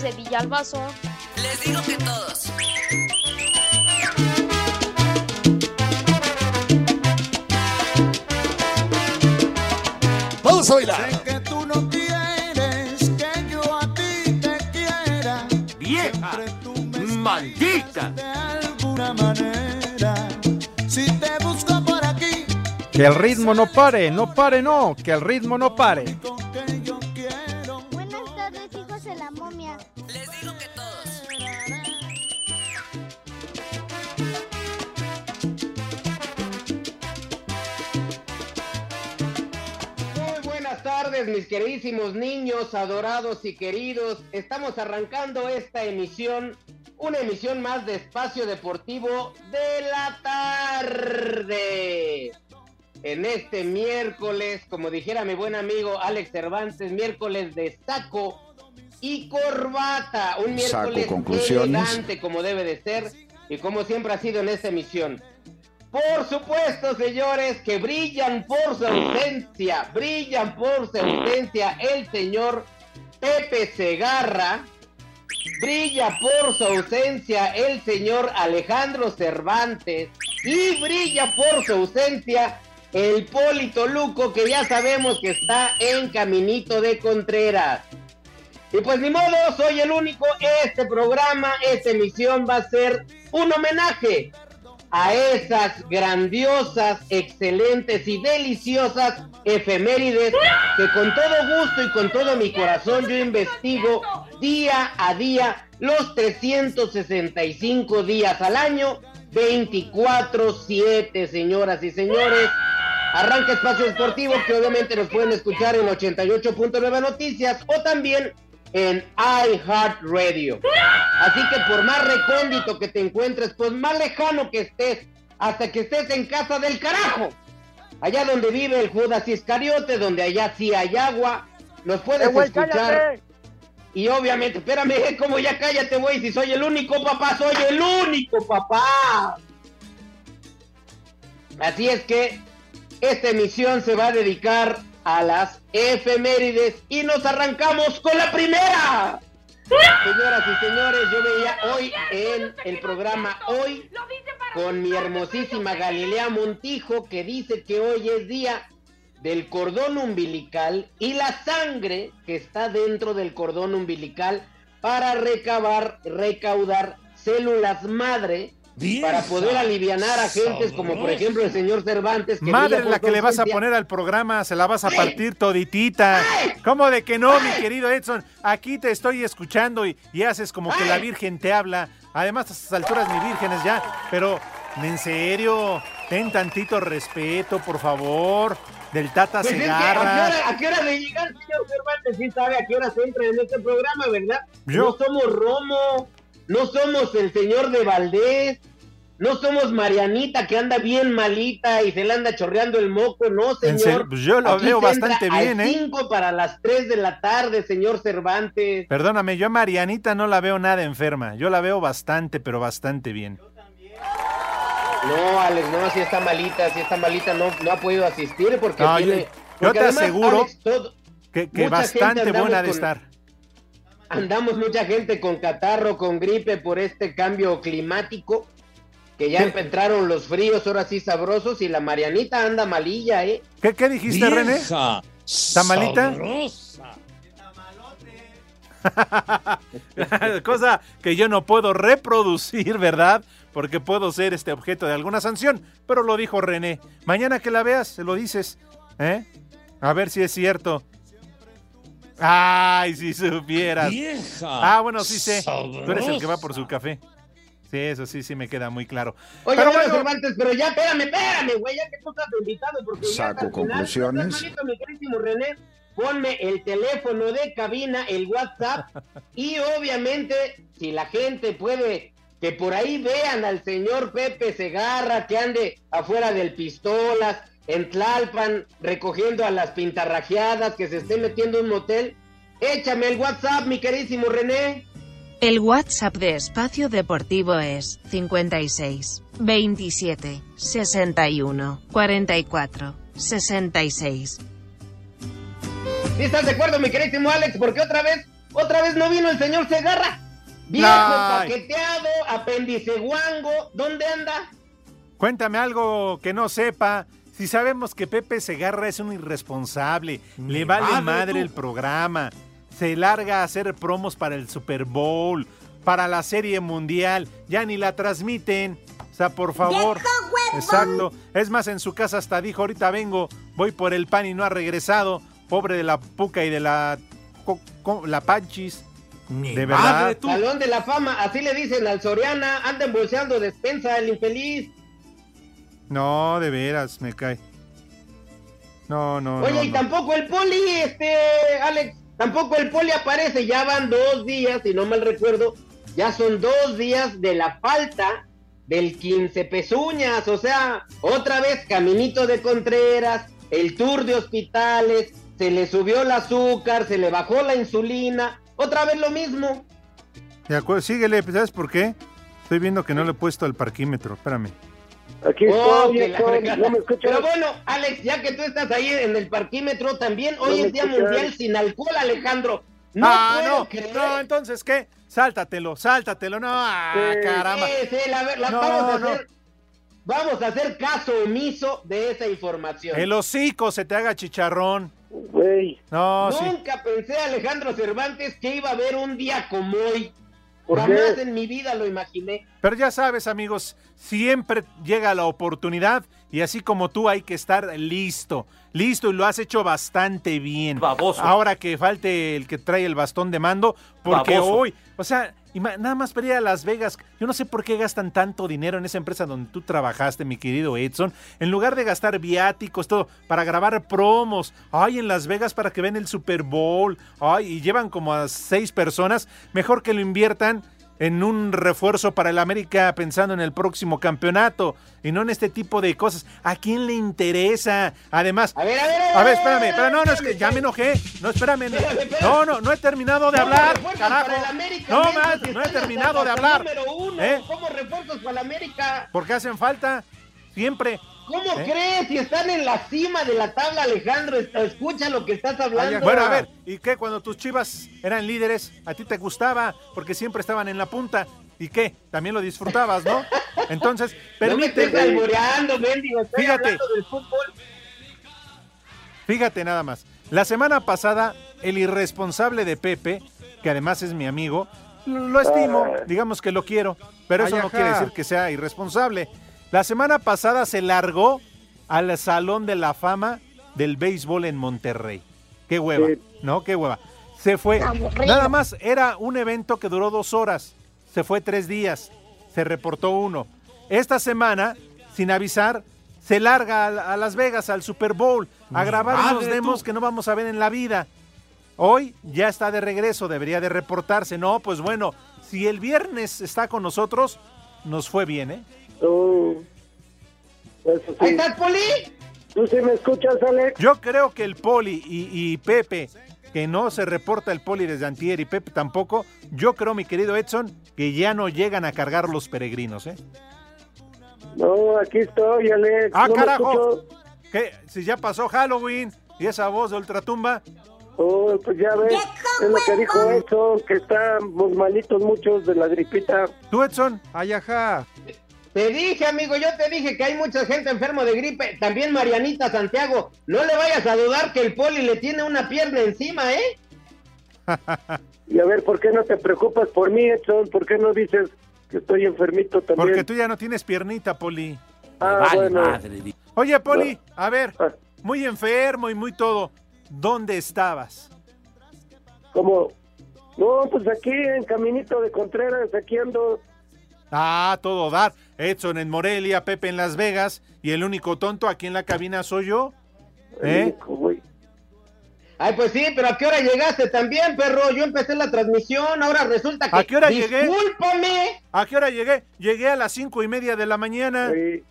Hijos de Villalbazo. Les digo que todos. Vamos a bailar. Sé que tú no quieres que yo a ti te quiera. ¡Vieja! Tú me ¡Maldita! de alguna manera. Si te busco por aquí, Que el ritmo no pare, no pare, no. Que el ritmo no pare. Tardes, mis queridísimos niños, adorados y queridos. Estamos arrancando esta emisión, una emisión más de Espacio Deportivo de la tarde. En este miércoles, como dijera mi buen amigo Alex Cervantes, miércoles de saco y corbata. Un miércoles elegante como debe de ser y como siempre ha sido en esta emisión. Por supuesto, señores, que brillan por su ausencia, brillan por su ausencia el señor Pepe Segarra, brilla por su ausencia el señor Alejandro Cervantes y brilla por su ausencia el Polito Luco, que ya sabemos que está en Caminito de Contreras. Y pues ni modo, soy el único. Este programa, esta emisión va a ser un homenaje a esas grandiosas, excelentes y deliciosas efemérides que con todo gusto y con todo mi corazón yo investigo día a día los 365 días al año, 24/7, señoras y señores. Arranca Espacio Deportivo que obviamente nos pueden escuchar en 88.9 Noticias o también en iHeartRadio. Así que por más recóndito que te encuentres, pues más lejano que estés, hasta que estés en casa del carajo, allá donde vive el Judas Iscariote, donde allá sí hay agua, nos puedes escuchar. Y obviamente, espérame, como ya cállate, güey, si soy el único papá, soy el único papá. Así es que esta emisión se va a dedicar a las efemérides y nos arrancamos con la primera. Señoras y señores, yo veía hoy en el programa Hoy con mi hermosísima Galilea Montijo que dice que hoy es día del cordón umbilical y la sangre que está dentro del cordón umbilical para recabar, recaudar células madre para poder alivianar a gentes como por ejemplo el señor Cervantes. Que Madre la que le vas a poner al programa, se la vas a partir toditita. ¿Cómo de que no, mi querido Edson? Aquí te estoy escuchando y, y haces como que la Virgen te habla. Además, a estas alturas ni vírgenes ya, pero en serio, ten tantito respeto, por favor. Del Tata Pues es que, ¿a qué, hora, ¿A qué hora de llegar, señor Cervantes? Sí sabe a qué hora se entra en este programa, ¿verdad? Yo- No somos Romo, no somos el señor de Valdés, no somos Marianita que anda bien malita y se le anda chorreando el moco, no, señor. pues yo lo Aquí veo bastante bien, ¿eh? 5 para las 3 de la tarde, señor Cervantes. Perdóname, yo a Marianita no la veo nada enferma. Yo la veo bastante, pero bastante bien. No, Alex, no, si está malita, si está malita, no, no ha podido asistir porque No, yo- tiene... yo porque te además, aseguro Alex, todo- Que, bastante buena de con- estar. Andamos mucha gente con catarro, con gripe por este cambio climático. Que ya ¿Qué? entraron los fríos, ahora sí sabrosos. Y la Marianita anda malilla, ¿eh? ¿Qué, qué dijiste, René? ¿Tamalita? Cosa que yo no puedo reproducir, ¿verdad? Porque puedo ser este objeto de alguna sanción. Pero lo dijo René. Mañana que la veas, se lo dices. ¿Eh? A ver si es cierto. Ay, si supieras. Ah, bueno, sí sé. Tú eres el que va por su café. Sí, eso sí, sí me queda muy claro. Oye, Pero bueno, bueno, Cervantes, pero ya, espérame, espérame, güey, ya que tú estás invitado, porque ya Saco final, conclusiones. estás René, ponme el teléfono de cabina, el WhatsApp, y obviamente, si la gente puede, que por ahí vean al señor Pepe Segarra, que ande afuera del Pistolas, en Tlalpan, recogiendo a las pintarrajeadas, que se esté metiendo en un motel, échame el WhatsApp, mi queridísimo René. El WhatsApp de Espacio Deportivo es 56 27 61 44 66. ¿Sí estás de acuerdo, mi queridísimo Alex? Porque otra vez, otra vez no vino el señor Segarra. Viejo Ay. paqueteado, apéndice guango, ¿dónde anda? Cuéntame algo que no sepa. Si sabemos que Pepe Segarra es un irresponsable, le vale madre, madre tú. el programa, se larga a hacer promos para el Super Bowl, para la Serie Mundial, ya ni la transmiten. O sea, por favor. Exacto. Es más, en su casa hasta dijo, ahorita vengo, voy por el pan y no ha regresado. Pobre de la Puca y de la, co- co- la Panchis. Mi De madre, verdad. tú. Salón de la fama, así le dicen al Soriana, anda embolsando despensa el infeliz. No, de veras, me cae. No, no, Oye, no, y no. tampoco el poli, este, Alex, tampoco el poli aparece, ya van dos días, si no mal recuerdo, ya son dos días de la falta del 15 pezuñas, o sea, otra vez Caminito de Contreras, el tour de hospitales, se le subió el azúcar, se le bajó la insulina, otra vez lo mismo. De acuerdo, síguele, ¿sabes por qué? Estoy viendo que no le he puesto el parquímetro, espérame. Aquí Oh, estoy, que la estoy, fregada. ¿no me escuchas? Pero bueno, Alex, ya que tú estás ahí en el parquímetro también, hoy No es Día escuchas. Mundial sin alcohol, Alejandro. No ah, puedo no, creer. no, entonces, ¿qué? Sáltatelo, sáltatelo, no, ah, Sí, caramba. Sí, sí, la, la- No, vamos, a no. hacer, vamos a hacer caso omiso de esa información. El hocico se te haga chicharrón. Güey, No, sí. Nunca pensé, Alejandro Cervantes, que iba a haber un día como hoy. ¿Por Jamás en mi vida lo imaginé. Pero ya sabes, amigos, siempre llega la oportunidad y así como tú hay que estar listo. Listo y lo has hecho bastante bien. Baboso. Ahora que falte el que trae el bastón de mando, porque Baboso. hoy, o sea, ima- nada más para ir a Las Vegas, yo no sé por qué gastan tanto dinero en esa empresa donde tú trabajaste, mi querido Edson, en lugar de gastar viáticos, todo, para grabar promos, ay, en Las Vegas para que vean el Super Bowl, ay, y llevan como a seis personas, mejor que lo inviertan en un refuerzo para el América pensando en el próximo campeonato y no en este tipo de cosas. ¿A quién le interesa? Además, A ver, a ver, a ver, espérame, espérame, no, no, es que ya me enojé. No, espérame. Espérame, espérame. No, no, no he terminado de ¿Cómo hablar, carajo. América, No más, no he terminado de hablar. Número uno. ¿Eh? ¿Cómo refuerzos para el América? Porque hacen falta, siempre. ¿Cómo ¿Eh? crees? Si están en la cima de la tabla, Alejandro, es- escucha lo que estás hablando. Bueno, a ver, ¿y qué? Cuando tus chivas eran líderes, a ti te gustaba porque siempre estaban en la punta. ¿Y qué? También lo disfrutabas, ¿no? Entonces, No me estés permíteme. alboreando, mendigo. Estoy Fíjate. hablando del fútbol. Fíjate nada más. La semana pasada, el irresponsable de Pepe, que además es mi amigo, lo, estimo, digamos que lo quiero, pero eso Ay, no quiere decir que sea irresponsable. La semana pasada se largó al Salón de la Fama del Béisbol en Monterrey. Qué hueva, Sí. ¿no? Qué hueva. Se fue. Nada más era un evento que duró dos horas. Se fue tres días. Se reportó uno. Esta semana, sin avisar, se larga a, a Las Vegas, al Super Bowl, a grabar unos madre, demos tú. que no vamos a ver en la vida. Hoy ya está de regreso, debería de reportarse. No, pues bueno, si el viernes está con nosotros, nos fue bien, ¿eh? Tú... Eso ¿Ahí sí. estás, Poli? ¿Tú sí me escuchas, Alex? Yo creo que el Poli y, y Pepe, que no se reporta el Poli desde antier y Pepe tampoco, yo creo, mi querido Edson, que ya no llegan a cargar los peregrinos, ¿eh? No, aquí estoy, Alex. ¡Ah, ¿No me carajo! ¿Qué? Si ya pasó Halloween y esa voz de ultratumba, Oh, pues ya ves, es lo que dijo Edson, que estamos malitos muchos de la gripita. ¿tú, Edson? Ay, ajá. Te dije, amigo, yo te dije que hay mucha gente enfermo de gripe. También Marianita Santiago. No le vayas a dudar que el Poli le tiene una pierna encima, ¿eh? Y a ver, ¿por qué no te preocupas por mí, Edson? ¿Por qué no dices que estoy enfermito también? Porque tú ya no tienes piernita, Poli. Ah, vale bueno. madre. di- Oye, Poli, a ver, Ah, muy enfermo y muy todo. ¿Dónde estabas? ¿Cómo? No, pues aquí en Caminito de Contreras, aquí ando. Ah, todo dar. Edson en Morelia, Pepe en Las Vegas y el único tonto aquí en la cabina soy yo. ¿Eh? Ay, pues sí, pero ¿a qué hora llegaste también, perro? Yo empecé la transmisión, ahora resulta que... ¿A qué hora llegué? ¡Discúlpame! ¿A qué hora llegué? Llegué a las cinco y media de la mañana. Sí.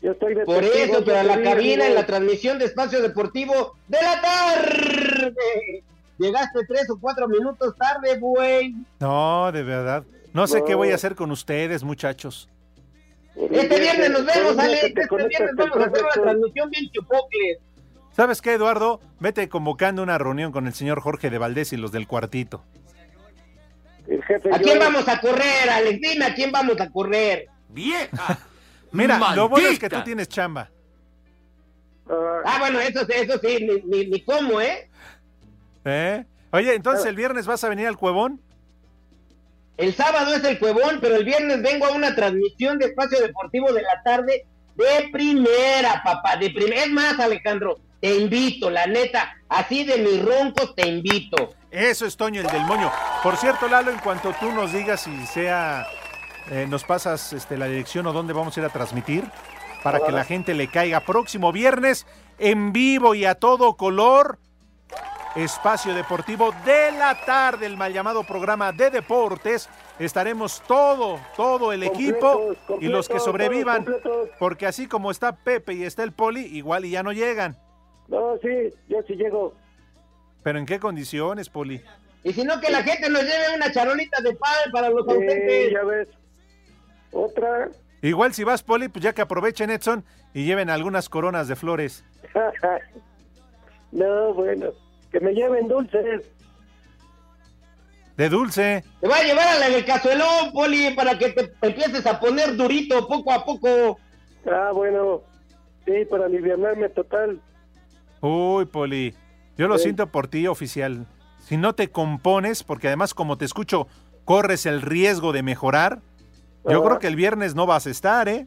Yo estoy de Por eso, pero a la cabina, en la transmisión de Espacio Deportivo de la tarde. Llegaste tres o cuatro minutos tarde, güey. No, de verdad. No sé No. qué voy a hacer con ustedes, muchachos. Este viernes nos vemos, Alex. Este viernes vamos a hacer una transmisión bien chupocles. ¿Sabes qué, Eduardo? Vete convocando una reunión con el señor Jorge de Valdés y los del cuartito. El jefe ¿A yo- quién vamos a correr, Alex? Dime a quién vamos a correr. ¡Vieja! Mira, lo bueno es que tú tienes chamba. Ah, Ah, bueno, eso, sí, eso sí, ni, ni, ni cómo, ¿eh? ¿Eh? Oye, entonces el viernes vas a venir al cuevón. El sábado es el cuevón, pero el viernes vengo a una transmisión de Espacio Deportivo de la tarde de primera, papá, de primera. Es más, Alejandro, te invito, la neta, así de mis roncos te invito. Eso es Toño, el del moño. Por cierto, Lalo, en cuanto tú nos digas si sea, eh, nos pasas este, la dirección o dónde vamos a ir a transmitir, para que la gente le caiga próximo viernes en vivo y a todo color. Espacio Deportivo de la tarde, el mal llamado programa de deportes. Estaremos todo, todo el equipo Completos, y los que sobrevivan, completos. porque así como está Pepe y está el Poli, igual y ya no llegan. No, sí, yo sí llego. Pero ¿en qué condiciones, Poli? Y si no, que la gente nos lleve una charolita de pan para los Sí, ausentes. ya ves. Otra. Igual si vas, Poli, pues ya que aprovechen Edson y lleven algunas coronas de flores. no, bueno. Que me lleven dulces. De dulce. Te voy a llevar a la del cazuelón, Poli, para que te empieces a poner durito poco a poco. Ah, bueno. Sí, para aliviarme total. Uy, Poli. Yo lo Sí. siento por ti, oficial. Si no te compones, porque además como te escucho, corres el riesgo de mejorar. Yo Ajá. creo que el viernes no vas a estar, ¿eh?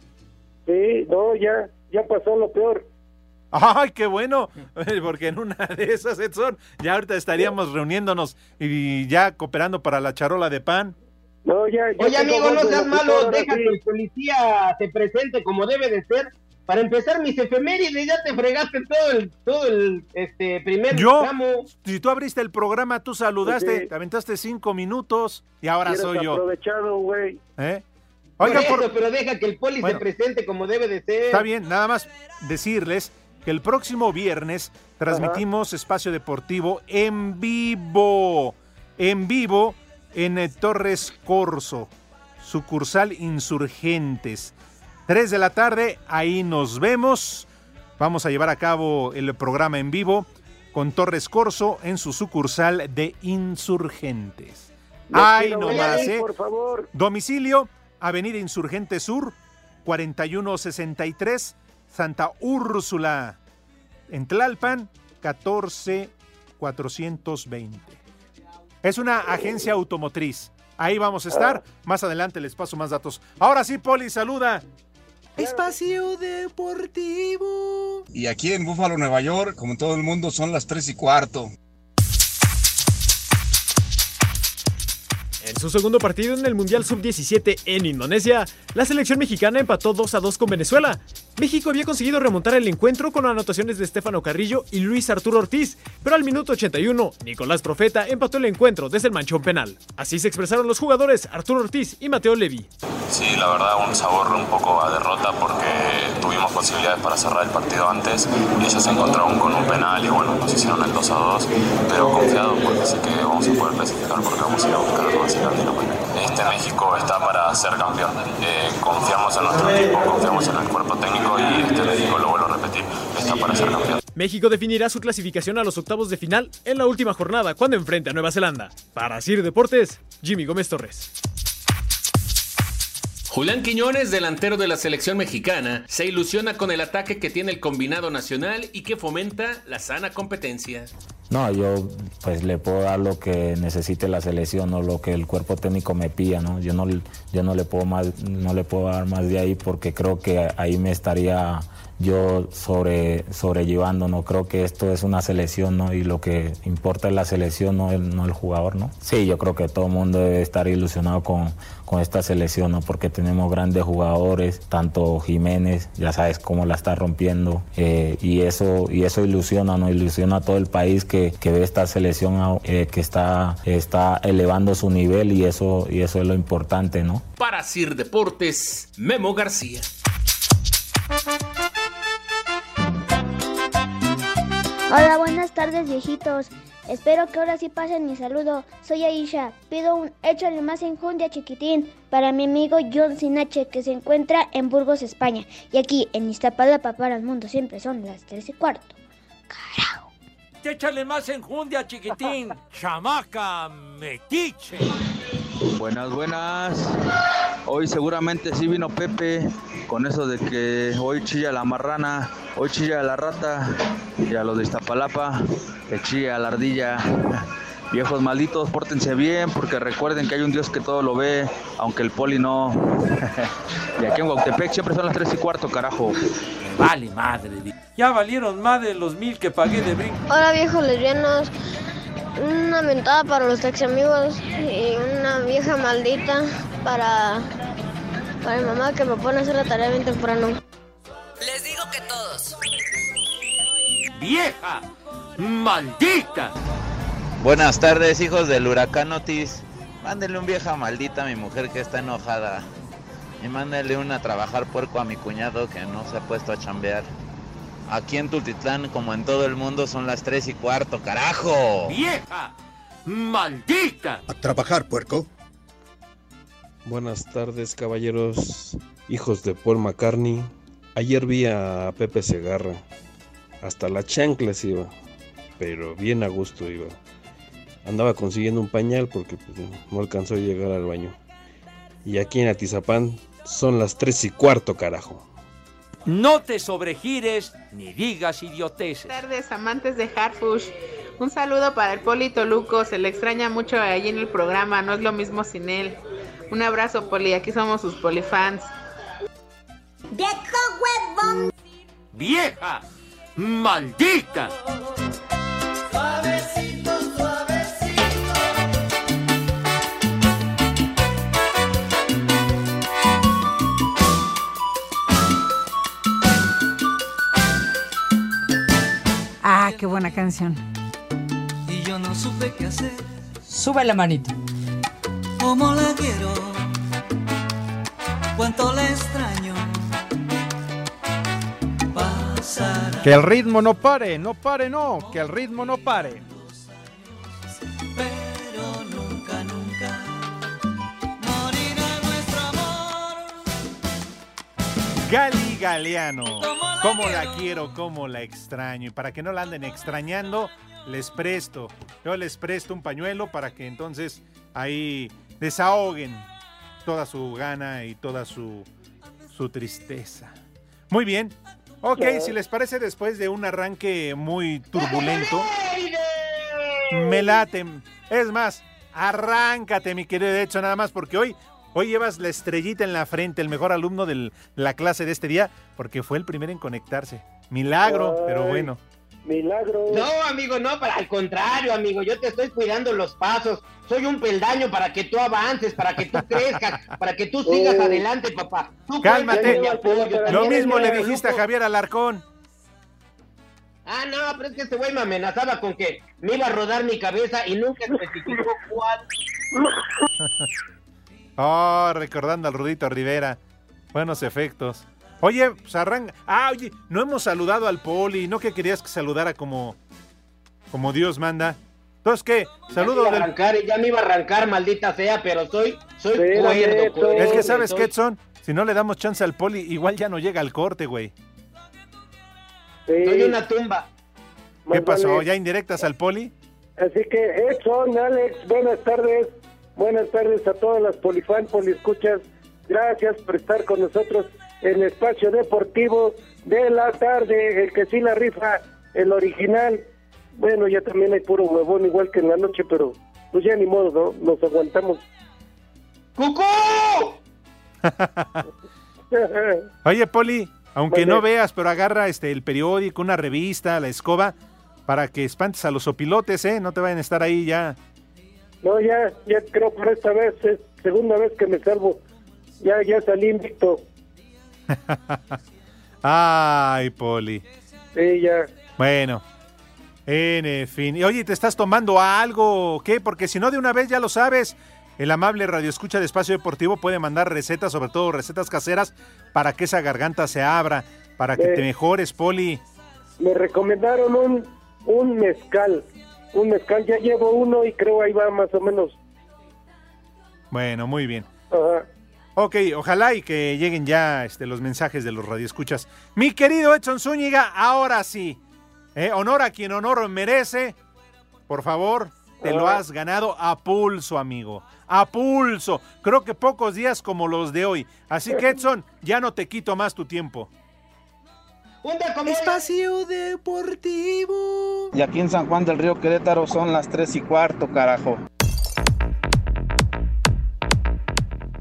Sí, no, ya, ya pasó lo peor. ¡Ay, qué bueno! Porque en una de esas, Edson, ya ahorita estaríamos reuniéndonos y ya cooperando para la charola de pan. No, ya, ya Oye, amigo, no seas malo, deja sí. que el policía se presente como debe de ser. Para empezar mis efemérides, ya te fregaste todo el, todo el este, primer Yo, tramo. si tú abriste el programa, tú saludaste, sí. te aventaste cinco minutos y ahora soy yo. aprovechado, güey. ¿eh? Por Oiga, eso, por- pero deja que el poli Bueno. se presente como debe de ser. Está bien, nada más decirles que el próximo viernes transmitimos Espacio Deportivo en vivo, en vivo en eh, Torres Corso, sucursal Insurgentes. 3 de la tarde, ahí nos vemos. Vamos a llevar a cabo el programa en vivo con Torres Corso en su sucursal de Insurgentes. Ay, pido no un más, like, ¿eh? Por favor. Domicilio, Avenida Insurgente Sur, 4163, Santa Úrsula. En Tlalpan, 14420. Es una agencia automotriz. Ahí vamos a estar. Más adelante les paso más datos. Ahora sí, Poli, saluda. Espacio Deportivo. Y aquí en Búfalo, Nueva York, como en todo el mundo, son las 3 y cuarto. En su segundo partido en el Mundial Sub-17 en Indonesia, la selección mexicana empató 2 a 2 con Venezuela. México había conseguido remontar el encuentro con anotaciones de Estefano Carrillo y Luis Arturo Ortiz, pero al minuto 81, Nicolás Profeta empató el encuentro desde el manchón penal. Así se expresaron los jugadores Arturo Ortiz y Mateo Levi. Sí, la verdad un sabor un poco a derrota porque tuvimos posibilidades para cerrar el partido antes y ellos se encontraron con un penal y bueno, nos hicieron el 2 a 2, pero confiado porque sé que vamos a poder clasificar porque vamos a ir a buscar el Nueva Este México está para ser campeón. Eh, confiamos en nuestro equipo, confiamos en el cuerpo técnico y este México, lo vuelvo a repetir, está para ser campeón. México definirá su clasificación a los octavos de final en la última jornada cuando enfrente a Nueva Zelanda. Para Sir Deportes, Jimmy Gómez Torres. Julián Quiñones, delantero de la selección mexicana, se ilusiona con el ataque que tiene el combinado nacional y que fomenta la sana competencia. No, yo pues le puedo dar lo que necesite la selección o lo que el cuerpo técnico me pida, ¿no? Yo no, yo no le puedo más, no le puedo dar más de ahí porque creo que ahí me estaría yo sobre, sobrellevando, no creo que esto es una selección, ¿no? Y lo que importa es la selección, no el, no el jugador, ¿no? Sí, yo creo que todo el mundo debe estar ilusionado con, con esta selección, ¿no? Porque tenemos grandes jugadores, tanto Jiménez, ya sabes cómo la está rompiendo, eh, y eso y eso ilusiona, ¿no? Ilusiona a todo el país que, que ve esta selección eh, que está, está elevando su nivel y eso, y eso es lo importante, ¿no? Para Sir Deportes, Memo García. Hola, buenas tardes, viejitos. Espero que ahora sí pasen mi saludo. Soy Aisha. Pido un échale más enjundia chiquitín para mi amigo John Sinache que se encuentra en Burgos, España. Y aquí en Iztapalapa para el mundo siempre son las tres y cuarto. Carajo. Échale más enjundia chiquitín. Chamaca metiche. Buenas, buenas. Hoy seguramente sí vino Pepe con eso de que hoy chilla la marrana, hoy chilla la rata y a los de Iztapalapa que chilla la ardilla. Viejos malditos, pórtense bien porque recuerden que hay un Dios que todo lo ve, aunque el poli no. y aquí en Guautepec siempre son las 3 y cuarto, carajo. Vale, madre. Ya valieron más de los mil que pagué de brinco. Hola, viejos lesbianos. Una mentada para los taxi amigos y una vieja maldita para, para mi mamá que me pone a hacer la tarea bien temprano. Les digo que todos. ¡Vieja! ¡Maldita! Buenas tardes, hijos del huracán Otis. Mándele un vieja maldita a mi mujer que está enojada. Y mándele una a trabajar puerco a mi cuñado que no se ha puesto a chambear. Aquí en Tultitlán, como en todo el mundo, son las 3 y cuarto, carajo. ¡Vieja! ¡Maldita! A trabajar, puerco. Buenas tardes, caballeros, hijos de Paul McCartney. Ayer vi a Pepe Segarra. Hasta la chanclas iba, pero bien a gusto iba. Andaba consiguiendo un pañal porque pues, no alcanzó a llegar al baño. Y aquí en Atizapán son las 3 y cuarto, carajo. No te sobregires ni digas idioteces. Buenas tardes, amantes de Harfush. Un saludo para el Polito Luco. Se le extraña mucho ahí en el programa. No es lo mismo sin él. Un abrazo, Poli. Aquí somos sus polifans. ¡Viejo huevón! ¡Vieja! ¡Maldita! Qué buena canción. Y yo no supe qué hacer. Sube la manita. ¿Cómo la quiero? ¿Cuánto la extraño? Pasará. Que el ritmo no pare, no pare, no, que el ritmo no pare. Gali Galeano. Cómo la quiero, cómo la extraño. Y para que no la anden extrañando, les presto. Yo les presto un pañuelo para que entonces ahí desahoguen toda su gana y toda su, su tristeza. Muy bien. Ok, si les parece, después de un arranque muy turbulento, me late. Es más, arráncate, mi querido Hecho, nada más, porque hoy, hoy llevas la estrellita en la frente, el mejor alumno de la clase de este día, porque fue el primero en conectarse. Milagro, pero bueno. Milagro. No, amigo, no, para al contrario, amigo, yo te estoy cuidando los pasos. Soy un peldaño para que tú avances, para que tú crezcas, para que tú sigas Oh. adelante, papá. Tú Cálmate. apoyo, Lo mismo le dijiste a. Javier Alarcón. Ah, no, pero es que este güey me amenazaba con que me iba a rodar mi cabeza y nunca especificó cuál. Oh, recordando al Rudito Rivera. Buenos efectos. Oye, pues arranca. Ah, oye, no hemos saludado al Poli. ¿No que querías que saludara como, como Dios manda? Entonces, ¿qué? Saludo ya me iba a del... arrancar, ya me iba a arrancar, maldita sea, pero soy, soy cuerdo, Es que, ¿sabes soy- qué, Edson? Si no le damos chance al Poli, igual ya no llega al corte, güey. Soy una tumba. ¿Qué Más pasó? vale. ¿Ya indirectas al Poli? Así que, Edson, Alex, buenas tardes. Buenas tardes a todas las polifan, poliescuchas. Gracias por estar con nosotros en Espacio Deportivo de la tarde. El que sí la rifa, el original. Bueno, ya también hay puro huevón, igual que en la noche, pero pues ya ni modo, ¿no? Nos aguantamos. ¡Cucú! Oye, Poli, Aunque no veas, pero agarra este el periódico, una revista, la escoba, para que espantes a los opilotes, ¿eh? No te vayan a estar ahí ya. No, ya, ya creo por esta vez, es segunda vez que me salvo. Ya, ya salí invicto. Ay, Poli. Sí, ya. Bueno, en fin. Y oye, ¿te estás tomando algo o qué? Porque si no, de una vez ya lo sabes. El amable Radio Escucha de Espacio Deportivo puede mandar recetas, sobre todo recetas caseras, para que esa garganta se abra, para que Eh. te mejores, Poli. Me recomendaron un, un mezcal. Un mezcal, ya llevo uno y creo ahí va más o menos. Bueno, muy bien. Ajá. Ok, ojalá y que lleguen ya este, los mensajes de los radioescuchas. Mi querido Edson Zúñiga, ahora sí. Eh, honor a quien honor merece. Por favor, te lo has ganado a pulso, amigo. A pulso. Creo que pocos días como los de hoy. Así que, Edson, ya no te quito más tu tiempo. Espacio Deportivo. Y aquí en San Juan del Río Querétaro son las 3 y cuarto, carajo.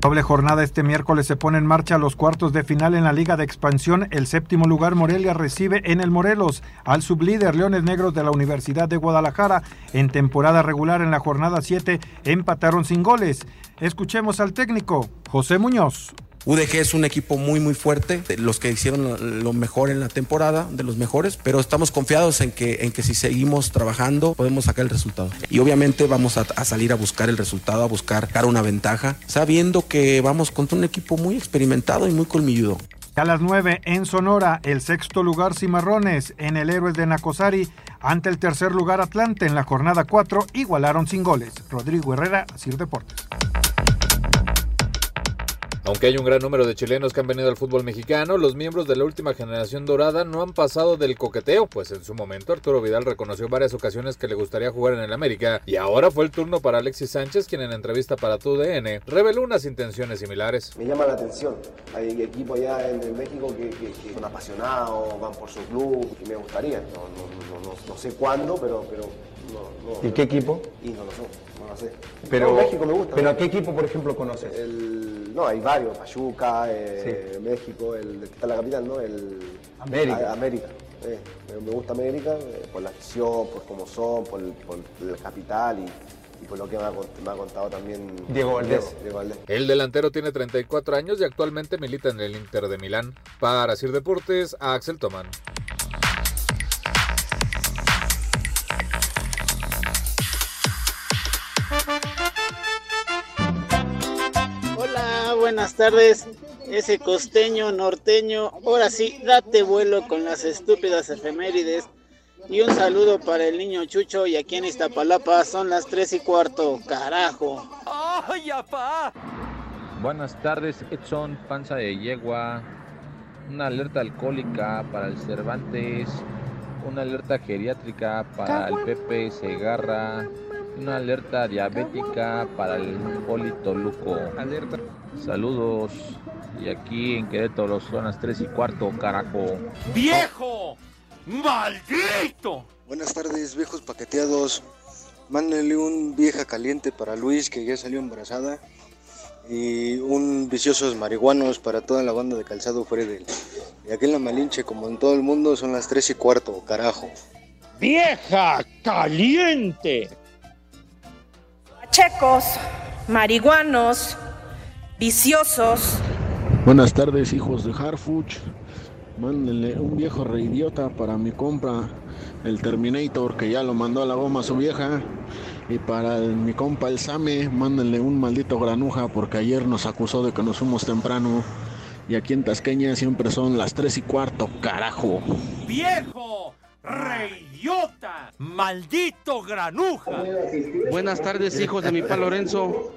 Doble jornada este miércoles se pone en marcha los cuartos de final en la Liga de Expansión. El séptimo lugar Morelia recibe en el Morelos al sublíder Leones Negros de la Universidad de Guadalajara. En temporada regular en la jornada 7 empataron sin goles. Escuchemos al técnico José Muñoz. UDG es un equipo muy muy fuerte, los que hicieron lo- mejor en la temporada, de los mejores, pero estamos confiados en que, en que si seguimos trabajando podemos sacar el resultado. Y obviamente vamos a, a salir a buscar el resultado, a buscar dar una ventaja, sabiendo que vamos contra un equipo muy experimentado y muy colmilludo. A las 9 en Sonora, el sexto lugar Cimarrones en el Héroes de Nacosari ante el tercer lugar Atlante en la jornada 4 igualaron sin goles. Rodrigo Herrera, Sir Deportes. Aunque hay un gran número de chilenos que han venido al fútbol mexicano, los miembros de la última generación dorada no han pasado del coqueteo, pues en su momento Arturo Vidal reconoció varias ocasiones que le gustaría jugar en el América, y ahora fue el turno para Alexis Sánchez, quien en entrevista para TUDN reveló unas intenciones similares. Me llama la atención. Hay equipos allá en, en México que, que- que son apasionados, van por su club y me gustaría. No, no- no- no- no sé cuándo, pero, pero no, no- ¿Y qué equipo? Y no lo sé, no lo sé. Pero, No, México me gusta. ¿Pero a qué equipo, por ejemplo, conoces? El- no, hay varios, Payuca, eh, México, el que está en la capital, ¿no? El, América. A- América. eh. Me- gusta América eh, por la afición, por cómo son, por, el- por la capital y, y por lo que me ha, me ha contado también Diego Valdés. Diego Valdés. El delantero tiene 34 años y actualmente milita en el Inter de Milán. Para Sir Deportes, Axel Tomán. Buenas tardes. Ese costeño norteño, ahora sí, date vuelo con las estúpidas efemérides. Y un saludo para el niño Chucho y aquí en Iztapalapa son las 3 y cuarto, carajo. ¡Ay, apá! Buenas tardes, Edson Panza de Yegua. Una alerta alcohólica para el Cervantes. Una alerta geriátrica para el Pepe Segarra. Una alerta diabética para el Polito Luco. Alerta. Saludos. Y aquí en Querétaro son las 3 y cuarto, carajo. ¡Viejo! ¡Maldito! Buenas tardes, viejos paqueteados. Mándenle un vieja caliente para Luis, que ya salió embarazada. Y un viciosos marihuanos para toda la banda de calzado Fredel. Y aquí en la Malinche, como en todo el mundo, son las 3 y cuarto, carajo. ¡Vieja caliente! Checos, marihuanos, viciosos. Buenas tardes, hijos de Harfuch. Mándenle un viejo reidiota para mi compra, el Terminator, que ya lo mandó a la goma a su vieja. Y para el- mi compa el Same, mándenle un maldito granuja, porque ayer nos acusó de que nos fuimos temprano. Y aquí en Tasqueña siempre son las 3 y cuarto, carajo. ¡Viejo! ¡Reyota! ¡Maldito granuja! Buenas tardes, hijos de mi pa Lorenzo.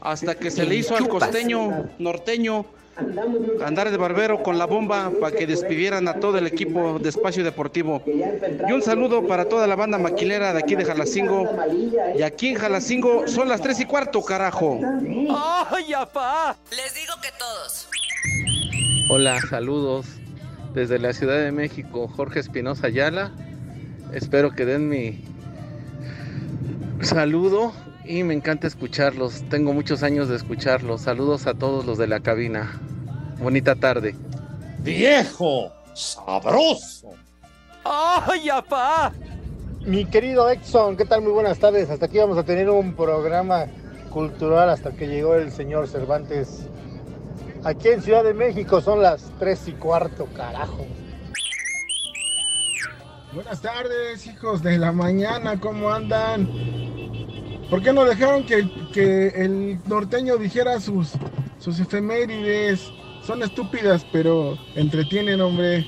Hasta que se le hizo al costeño norteño andar de barbero con la bomba para que despidieran a todo el equipo de Espacio Deportivo. Y un saludo para toda la banda maquilera de aquí de Jalacingo. Y aquí en Jalacingo son las 3 y cuarto, carajo. ¡Ay, apá! Les digo que todos. Hola, saludos desde la Ciudad de México, Jorge Espinosa Ayala. Espero que den mi saludo y me encanta escucharlos. Tengo muchos años de escucharlos. Saludos a todos los de la cabina. Bonita tarde. Viejo sabroso. ¡Ay, apá! Mi querido Exxon, ¿qué tal? Muy buenas tardes. Hasta aquí vamos a tener un programa cultural hasta que llegó el señor Cervantes. Aquí en Ciudad de México son las 3 y cuarto, carajo. Buenas tardes, hijos de la mañana, ¿cómo andan? ¿Por qué no dejaron que, que el norteño dijera sus, sus efemérides? Son estúpidas, pero entretienen, hombre.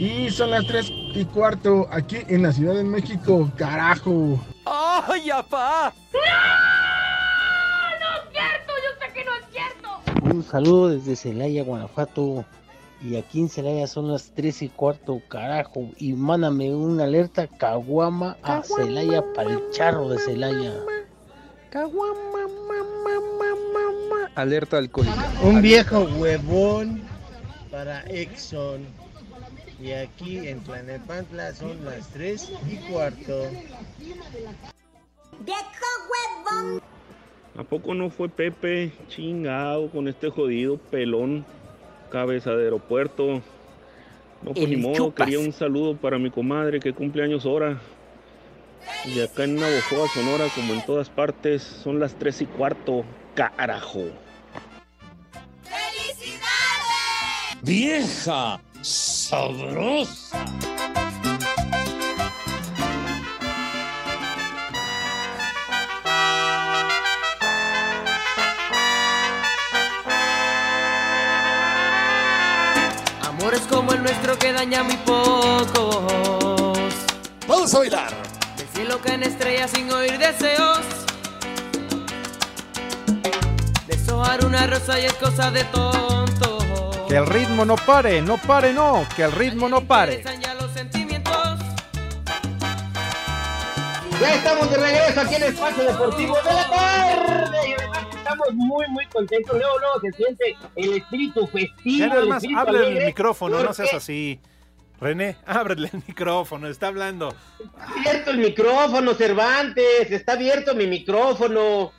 Y son las 3 y cuarto aquí en la Ciudad de México, carajo. ¡Ay, apá! ¡No! ¡No es cierto! Yo sé que no es cierto. Un saludo desde Celaya, Guanajuato. Y aquí en Celaya son las 3 y cuarto, carajo. Y mándame una alerta caguama a Celaya para el charro de Celaya. Caguama, Alerta alcohólica. Un viejo huevón para Exxon. Y aquí en Tlanepantla son las 3 y cuarto. ¿A poco no fue Pepe chingado con este jodido pelón cabeza de aeropuerto? No, pues ni modo, chupas. quería un saludo para mi comadre que cumple años ahora. Y acá en Navojoa, Sonora, como en todas partes, son las 3 y cuarto, carajo. Vieja sabrosa. Que daña muy pocos. Vamos a bailar. Del cielo caen estrellas sin oír deseos. Deshojar una rosa y es cosa de tonto. Que el ritmo no pare, no pare, no, que el ritmo no pare. Ya estamos de regreso aquí en el Espacio Deportivo de la tarde. Estamos muy, muy contentos. Luego, luego se siente el espíritu festivo. Ya nada el más, el micrófono, no seas así. René, ábrele el micrófono, está hablando. Está abierto el micrófono, Cervantes. Está abierto mi micrófono.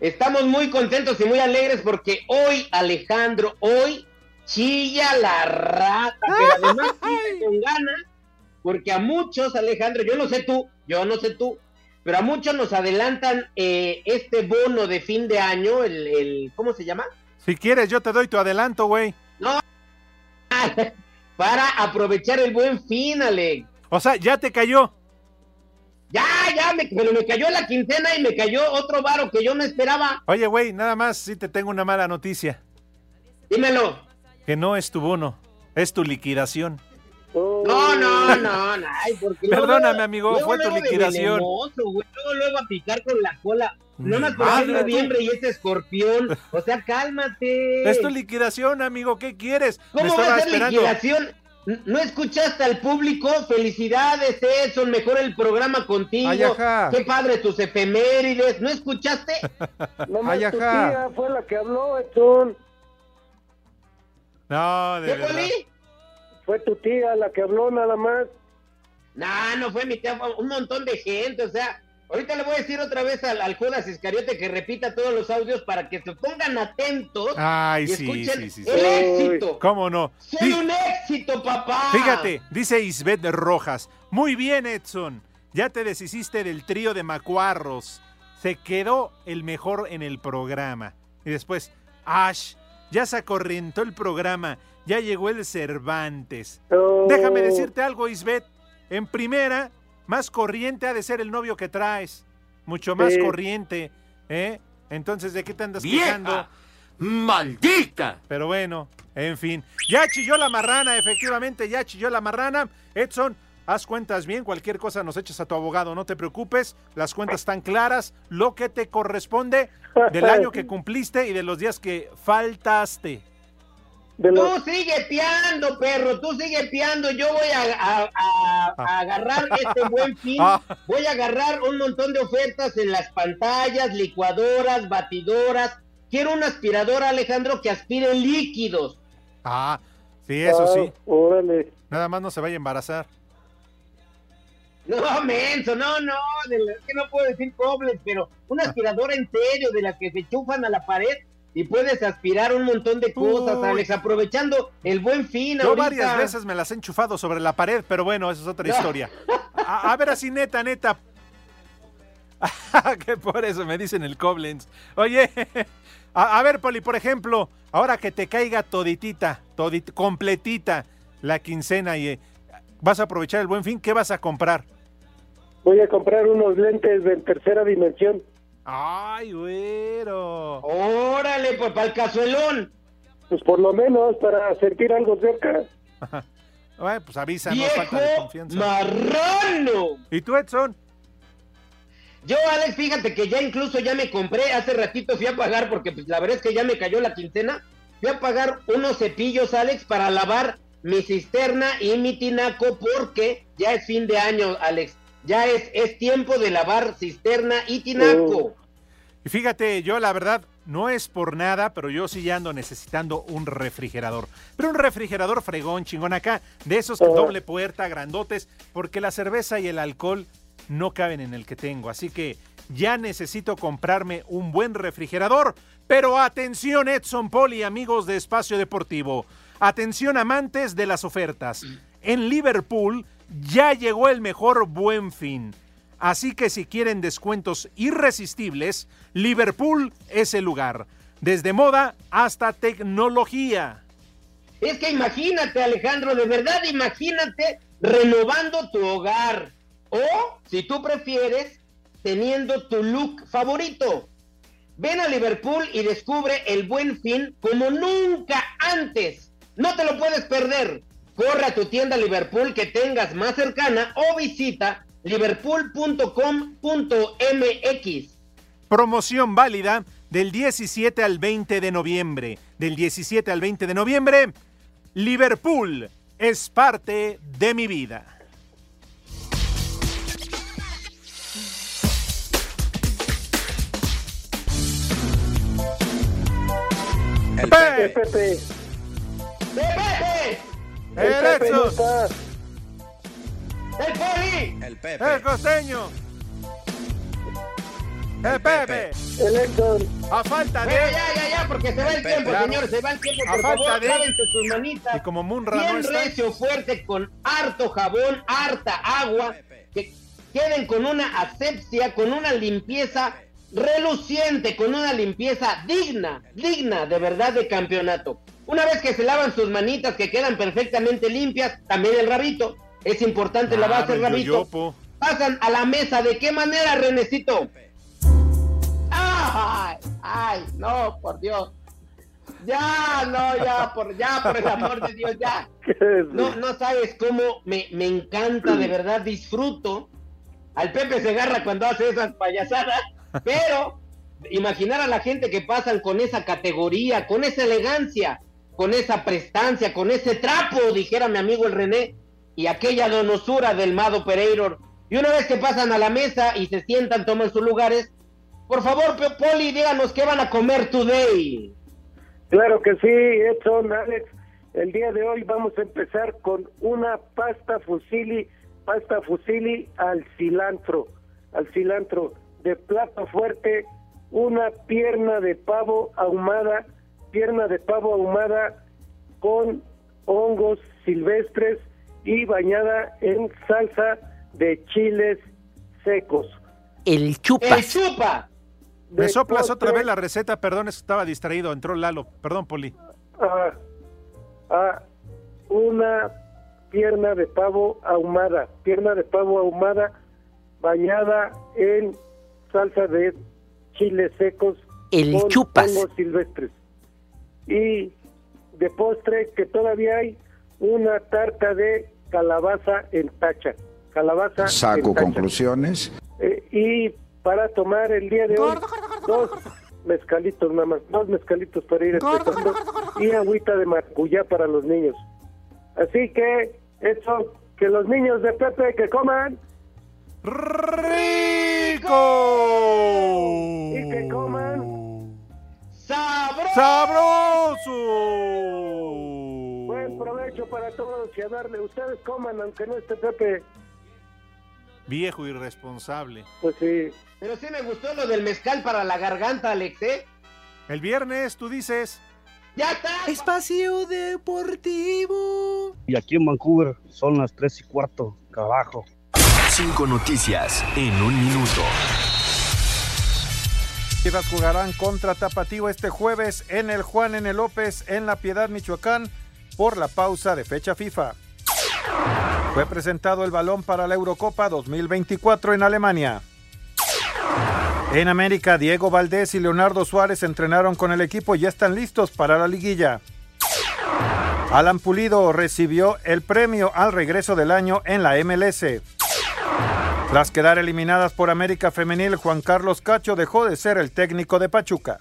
Estamos muy contentos y muy alegres porque hoy, Alejandro, hoy chilla la rata. Pero además chilla con ganas. Porque a muchos, Alejandro, yo no sé tú, yo no sé tú, pero a muchos nos adelantan eh, este bono de fin de año, el, el- ¿cómo se llama? Si quieres, yo te doy tu adelanto, güey. No, para aprovechar el buen fin, Alex. O sea, ya te cayó. Ya, ya, me, pero me cayó la quincena y me cayó otro varo que yo no esperaba. Oye, güey, nada más sí te tengo una mala noticia. Dímelo. Que no es tu bono, es tu liquidación. No, no, no, no. ay, porque luego- Perdóname, amigo, luego, fue tu luego de liquidación. venenoso, güey, Luego, luego a picar con la cola. No más porque es madre, noviembre y es escorpión. O sea, cálmate. Es tu liquidación, amigo, ¿qué quieres? Me ¿Cómo va estaba a ser esperando. liquidación? ¿No escuchaste al público? Felicidades, Edson, mejor el programa contigo. Ay. Qué padre tus efemérides. ¿No escuchaste? Ay, tu ajá. tía fue la que habló, Edson. No, de ¿Qué, verdad. Poli? Fue tu tía la que habló nada más. No, no fue mi tía, fue un montón de gente, o sea, ahorita le voy a decir otra vez al, al Judas Iscariote que repita todos los audios para que se pongan atentos Ay, y sí, escuchen sí, sí, sí. el éxito. ¿Cómo no? ¡Soy un éxito, papá! Fíjate, dice Isbeth Rojas. Muy bien, Edson. Ya te deshiciste del trío de macuarros. Se quedó el mejor en el programa. Y después, Ash, ya se acorrientó el programa. Ya llegó el Cervantes. Oh. Déjame decirte algo, Isbeth. En primera, más corriente ha de ser el novio que traes. Mucho más Sí. corriente, ¿eh? Entonces, ¿de qué te andas ¡Vieja! quejando? ¡Maldita! Pero bueno, en fin. Ya chilló la marrana, efectivamente, ya chilló la marrana. Edson, haz cuentas bien, cualquier cosa nos echas a tu abogado, no te preocupes. Las cuentas están claras, lo que te corresponde del año que cumpliste y de los días que faltaste. Tú sigue piando, perro, tú sigue piando. Yo voy a, a- a- a agarrar este buen fin. Ah. Voy a agarrar un montón de ofertas en las pantallas, licuadoras, batidoras. Quiero una aspiradora, Alejandro, que aspire líquidos. Ah, sí, eso sí. Ah, órale. Nada más no se vaya a embarazar. No, menso, no, no, de la- es que no puedo decir pobres, pero una aspiradora en serio, de las que se chufan a la pared y puedes aspirar un montón de cosas, Alex, aprovechando el buen fin. Yo ahorita. varias veces me las he enchufado sobre la pared, pero bueno, esa es otra historia. A, a ver, así neta, neta. que por eso me dicen el Koblenz. Oye, a, a, ver, Poli, por ejemplo, ahora que te caiga toditita, todit, completita la quincena y eh, vas a aprovechar el buen fin, ¿qué vas a comprar? Voy a comprar unos lentes de tercera dimensión. Ay, güero. Órale, pues para el cazuelón. Pues por lo menos para sentir algo cerca. Bueno, pues avísanos, falta de confianza. marrano! ¿Y tú, Edson? Yo, Alex, fíjate que ya incluso ya me compré, hace ratito fui a pagar, porque pues, la verdad es que ya me cayó la quincena, fui a pagar unos cepillos, Alex, para lavar mi cisterna y mi tinaco, porque ya es fin de año, Alex. Ya es, es tiempo de lavar cisterna y tinaco. Oh. Y fíjate, yo la verdad, no es por nada, pero yo sí ya ando necesitando un refrigerador. Pero un refrigerador fregón, chingón acá, de esos que doble puerta, grandotes, porque la cerveza y el alcohol no caben en el que tengo. Así que ya necesito comprarme un buen refrigerador. Pero atención, Edson Poli, amigos de Espacio Deportivo. Atención, amantes de las ofertas. En Liverpool ya llegó el mejor buen fin. Así que si quieren descuentos irresistibles, Liverpool es el lugar. Desde moda hasta tecnología. Es que imagínate, Alejandro, de verdad imagínate renovando tu hogar. O, si tú prefieres, teniendo tu look favorito. Ven a Liverpool y descubre el buen fin como nunca antes. No te lo puedes perder. Corre a tu tienda Liverpool que tengas más cercana o visita liverpool.com.mx. Promoción válida del 17 al 20 de noviembre. Del 17 al 20 de noviembre, Liverpool es parte de mi vida. El Pepe. Pepe. Pepe. El Pepe no está. ¡El Poli! El Pepe. ¡El costeño! ¡El Pepe! El Héctor. A falta de. Bueno, ya, ya, ya, porque se va el, Pepe, tiempo, claro. señores, se va el tiempo. A Por falta favor, de- lávense sus manitas. Y como Munra no Bien está. recio, fuerte, con harto jabón, harta agua. Que queden con una asepsia, con una limpieza reluciente, con una limpieza digna, digna de verdad de campeonato. Una vez que se lavan sus manitas, que quedan perfectamente limpias, también el rabito. Es importante lavarse el rabito. yoyopo. Pasan a la mesa. ¿De qué manera, Renecito? ¡Ay! ¡Ay! No, por Dios. Ya, no, ya, por, ya, por el amor de Dios, ya. No, no sabes cómo me, me encanta, de verdad, disfruto. Al Pepe se agarra cuando hace esas payasadas, pero imaginar a la gente que pasan con esa categoría, con esa elegancia, con esa prestancia, con ese trapo, dijera mi amigo el René, y aquella donosura del Mado Pereiro. Y una vez que pasan a la mesa y se sientan, toman sus lugares, por favor, Poli, díganos qué van a comer today. Claro que sí, Edson, Alex. El día de hoy vamos a empezar con una pasta fusili, pasta fusili al cilantro, al cilantro de plato fuerte, una pierna de pavo ahumada, pierna de pavo ahumada con hongos silvestres y bañada en salsa de chiles secos. El chupa. ¡El chupa! ¿Me De soplas otra vez la receta? Perdón, estaba distraído. Entró Lalo. Perdón, Poli. a, a una pierna de pavo ahumada, pierna de pavo ahumada bañada en salsa de chiles secos El con chupas. hongos silvestres. Y de postre que todavía hay una tarta de calabaza en tacha. Calabaza Saco en tacha. conclusiones. Eh, y para tomar el día de hoy, dos mezcalitos nada más, dos mezcalitos para ir empezando y agüita de maracuyá para los niños. Así que, eso, que los niños de Pepe que coman ¡Rico! Coman ¡Sabroso! ¡Sabroso! buen provecho para todos y a darle, ustedes coman aunque no esté Pepe, Viejo irresponsable. pues sí. Pero sí me gustó lo del mezcal para la garganta, Alex, ¿eh? El viernes, tú dices. ¡Ya está! Espacio Deportivo. Y aquí en Vancouver son las tres y cuarto, carajo. Cinco noticias en un minuto. Chivas jugarán contra Tapatío este jueves en el Juan N. López en La Piedad, Michoacán, por la pausa de fecha FIFA. Fue presentado el balón para la Eurocopa 2024 en Alemania. En América, Diego Valdés y Leonardo Suárez entrenaron con el equipo y ya están listos para la liguilla. Alan Pulido recibió el premio al regreso del año en la MLS. Tras quedar eliminadas por América Femenil, Juan Carlos Cacho dejó de ser el técnico de Pachuca.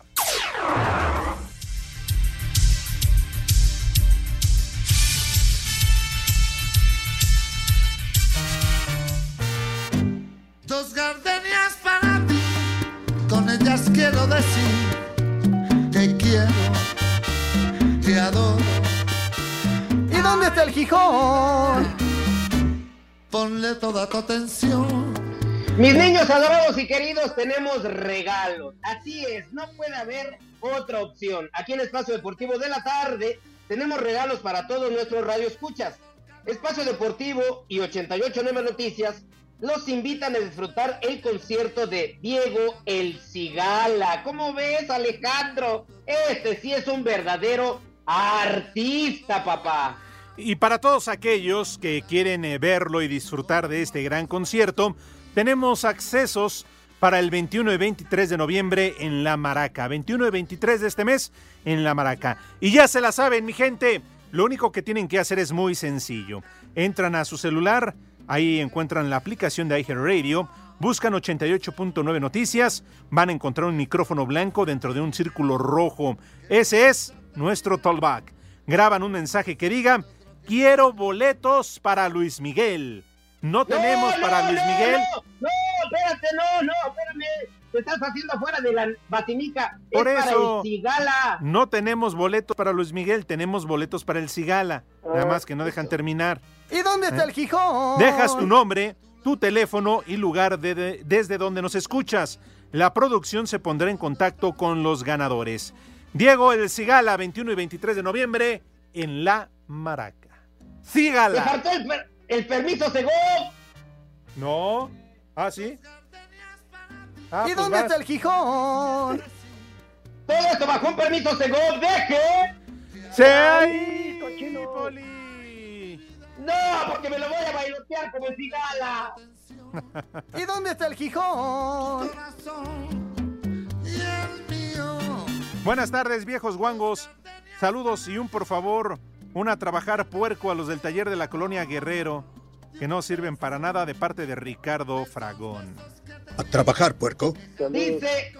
Tenemos regalos. Así es, no puede haber otra opción. Aquí en Espacio Deportivo de la Tarde tenemos regalos para todos nuestros radioescuchas. Espacio Deportivo y 889 Noticias los invitan a disfrutar el concierto de Diego El Cigala. ¿Cómo ves, Alejandro? Este sí es un verdadero artista, papá. Y para todos aquellos que quieren eh, verlo y disfrutar de este gran concierto, tenemos accesos para el 21 y 23 de noviembre en La Maraca. 21 y 23 de este mes en La Maraca. Y ya se la saben, mi gente. Lo único que tienen que hacer es muy sencillo. Entran a su celular, ahí encuentran la aplicación de iHeartRadio, buscan 88.9 noticias, van a encontrar un micrófono blanco dentro de un círculo rojo. Ese es nuestro tollback. Graban un mensaje que diga, quiero boletos para Luis Miguel. No tenemos para Luis Miguel. No, no, espérate, no, no, espérame. Te estás haciendo afuera de la batinica. Por es para eso el Cigala. no tenemos boletos para Luis Miguel, tenemos boletos para el Cigala. Nada más que no dejan terminar. ¿Y dónde está ¿Eh? el Gijón? Dejas tu nombre, tu teléfono y lugar de- de- desde donde nos escuchas. La producción se pondrá en contacto con los ganadores. Diego El Cigala, 21 y 23 de noviembre en La Maraca. Te Cigala. faltó el, per- el permiso Segov. No. Ah, sí. Ah, ¿Y pues dónde vas. está el Gijón? Todo esto bajo un permiso Segov. ¡Deje! ¡Sí! ahí, No, porque me lo voy a bailotear como el Cigala. ¿Y dónde está el Gijón? Buenas tardes, viejos guangos. Saludos y un por favor, un a trabajar puerco a los del taller de la colonia Guerrero, que no sirven para nada de parte de Ricardo Fragón. A trabajar, puerco. Dice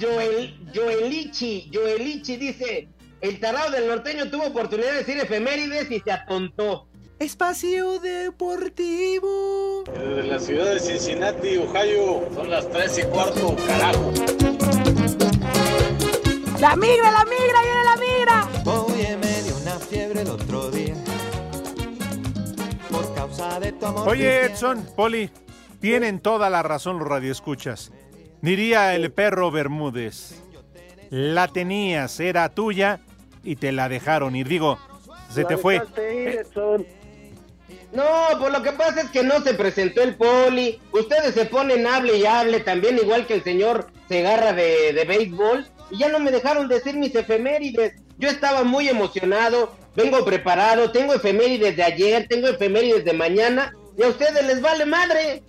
Joel, Joelichi, Joelichi dice, el tarado del norteño tuvo oportunidad de decir efemérides y se atontó. Espacio Deportivo. De la ciudad de Cincinnati, Ohio, son las 3 y cuarto, carajo. La migra, la migra, viene la migra. Oye, me dio una fiebre el otro día. Por causa de tu amor. Oye, Edson, Poli, tienen toda la razón los radioescuchas. Diría el perro Bermúdez, la tenías, era tuya y te la dejaron ir. Digo, se te fue. No, pues lo que pasa es que no se presentó el poli. Ustedes se ponen hable y hable también, igual que el señor Segarra de, de béisbol. Y ya no me dejaron decir mis efemérides. Yo estaba muy emocionado, vengo preparado, tengo efemérides de ayer, tengo efemérides de mañana. Y a ustedes les vale madre.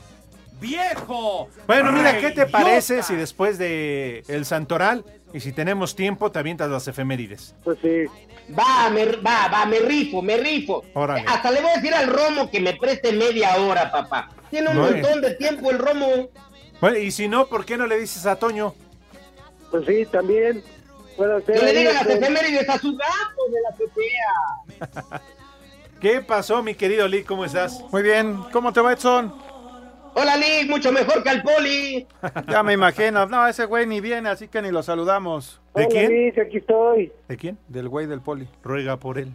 ¡Viejo! Bueno, mira, ¿qué te idiota. parece si después de el Santoral y si tenemos tiempo te avientas las efemérides? Pues sí. Va, me, va, va, me rifo, me rifo. Órale. Hasta le voy a decir al Romo que me preste media hora, papá. Tiene un No, montón de tiempo el Romo. Bueno, y si no, ¿por qué no le dices a Toño? Pues sí, también. Puede ser. Que le diga las efemérides a su gato de la azotea. ¿Qué pasó, mi querido Lee? ¿Cómo estás? Muy bien, ¿cómo te va, Edson? Hola, Lick, mucho mejor que al poli. Ya me imagino. No, ese güey ni viene, así que ni lo saludamos. ¿De Hola, quién? Liz, aquí estoy. ¿De quién? Del güey del poli. Ruega por él.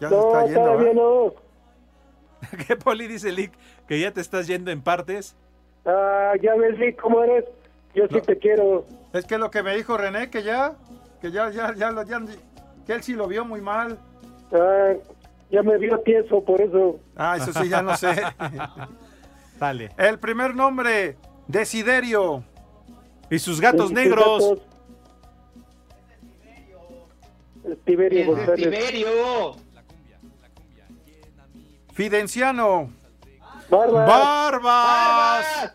Ya no, se está yendo, todavía ¿va? no. ¿Qué poli dice Lick? ¿Que ya te estás yendo en partes? Ah, ya ves, Liz, cómo eres. Yo sí te quiero. Es que lo que me dijo René, que ya, que ya, ya, ya, lo- ya- que él sí lo vio muy mal. Ah, ya me vio tieso, por eso. Ah, eso sí, ya no sé. Dale. El primer nombre, Desiderio. Y sus gatos negros. gatos. Es Tiberio Es de González. Tiberio. Fidenciano. Barbas. ¡Barbas!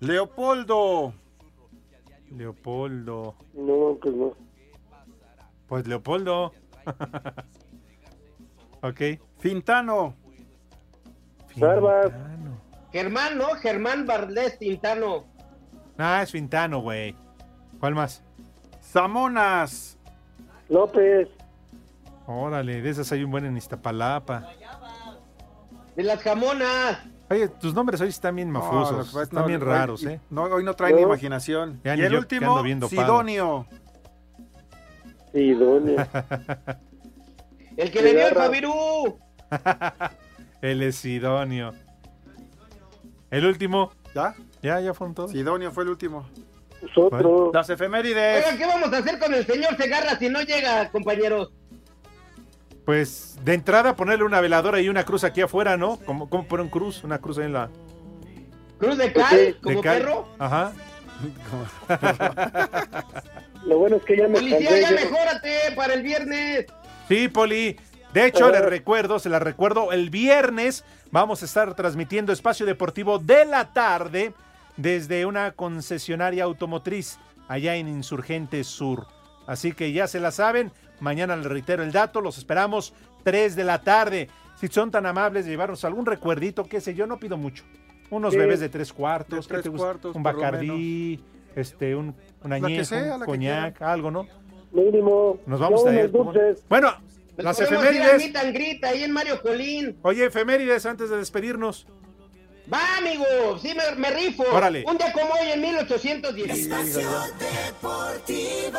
Leopoldo. Leopoldo. No, pues no. Pues Leopoldo. ok. Fintano. Barbas. Germán, ¿no? Germán Barles Tintano. Ah, es Fintano, güey. ¿Cuál más? Zamonas. López. Órale, de esas hay un buen en Iztapalapa. De las jamonas. Oye, tus nombres hoy están bien No, mafusos. es- están no, bien hoy- raros, ¿eh? No, hoy no traen No. imaginación. Ya y ni el último. Sidonio. Sidonio. El que le dio el. Fabirú. El es Sidonio. El último. ¿Ya? Ya, ya fueron todos. Sidonio fue el último. Nosotros. Las efemérides. Oigan, ¿qué vamos a hacer con el señor Segarra si no llega, compañeros? Pues de entrada ponerle una veladora y una cruz aquí afuera, ¿no? ¿Cómo, cómo poner un cruz? Una cruz ahí en la. Cruz de cal, De como cal. perro. Ajá. Lo bueno es que ya me Policía, ya yo- mejórate para el viernes. Sí, Poli. De hecho, les recuerdo, se las recuerdo, el viernes vamos a estar transmitiendo Espacio Deportivo de la tarde desde una concesionaria automotriz allá en Insurgente Sur. Así que ya se la saben, mañana les reitero el dato, los esperamos 3 de la tarde. Si son tan amables de llevarnos algún recuerdito, qué sé yo, no pido mucho. Unos Sí. bebés de tres cuartos, De ¿qué tres te gusta? cuartos, un bacardí, este, un, un añejo, sea, un coñac, algo, ¿no? Mínimo. Nos vamos a ir. Bueno, Nos las efemérides. meet and greet ahí en Mario Colín. Oye, efemérides antes de despedirnos. Va, amigo, sí me, me rifo. Órale. Un día como hoy en 1810. Espacio Deportivo.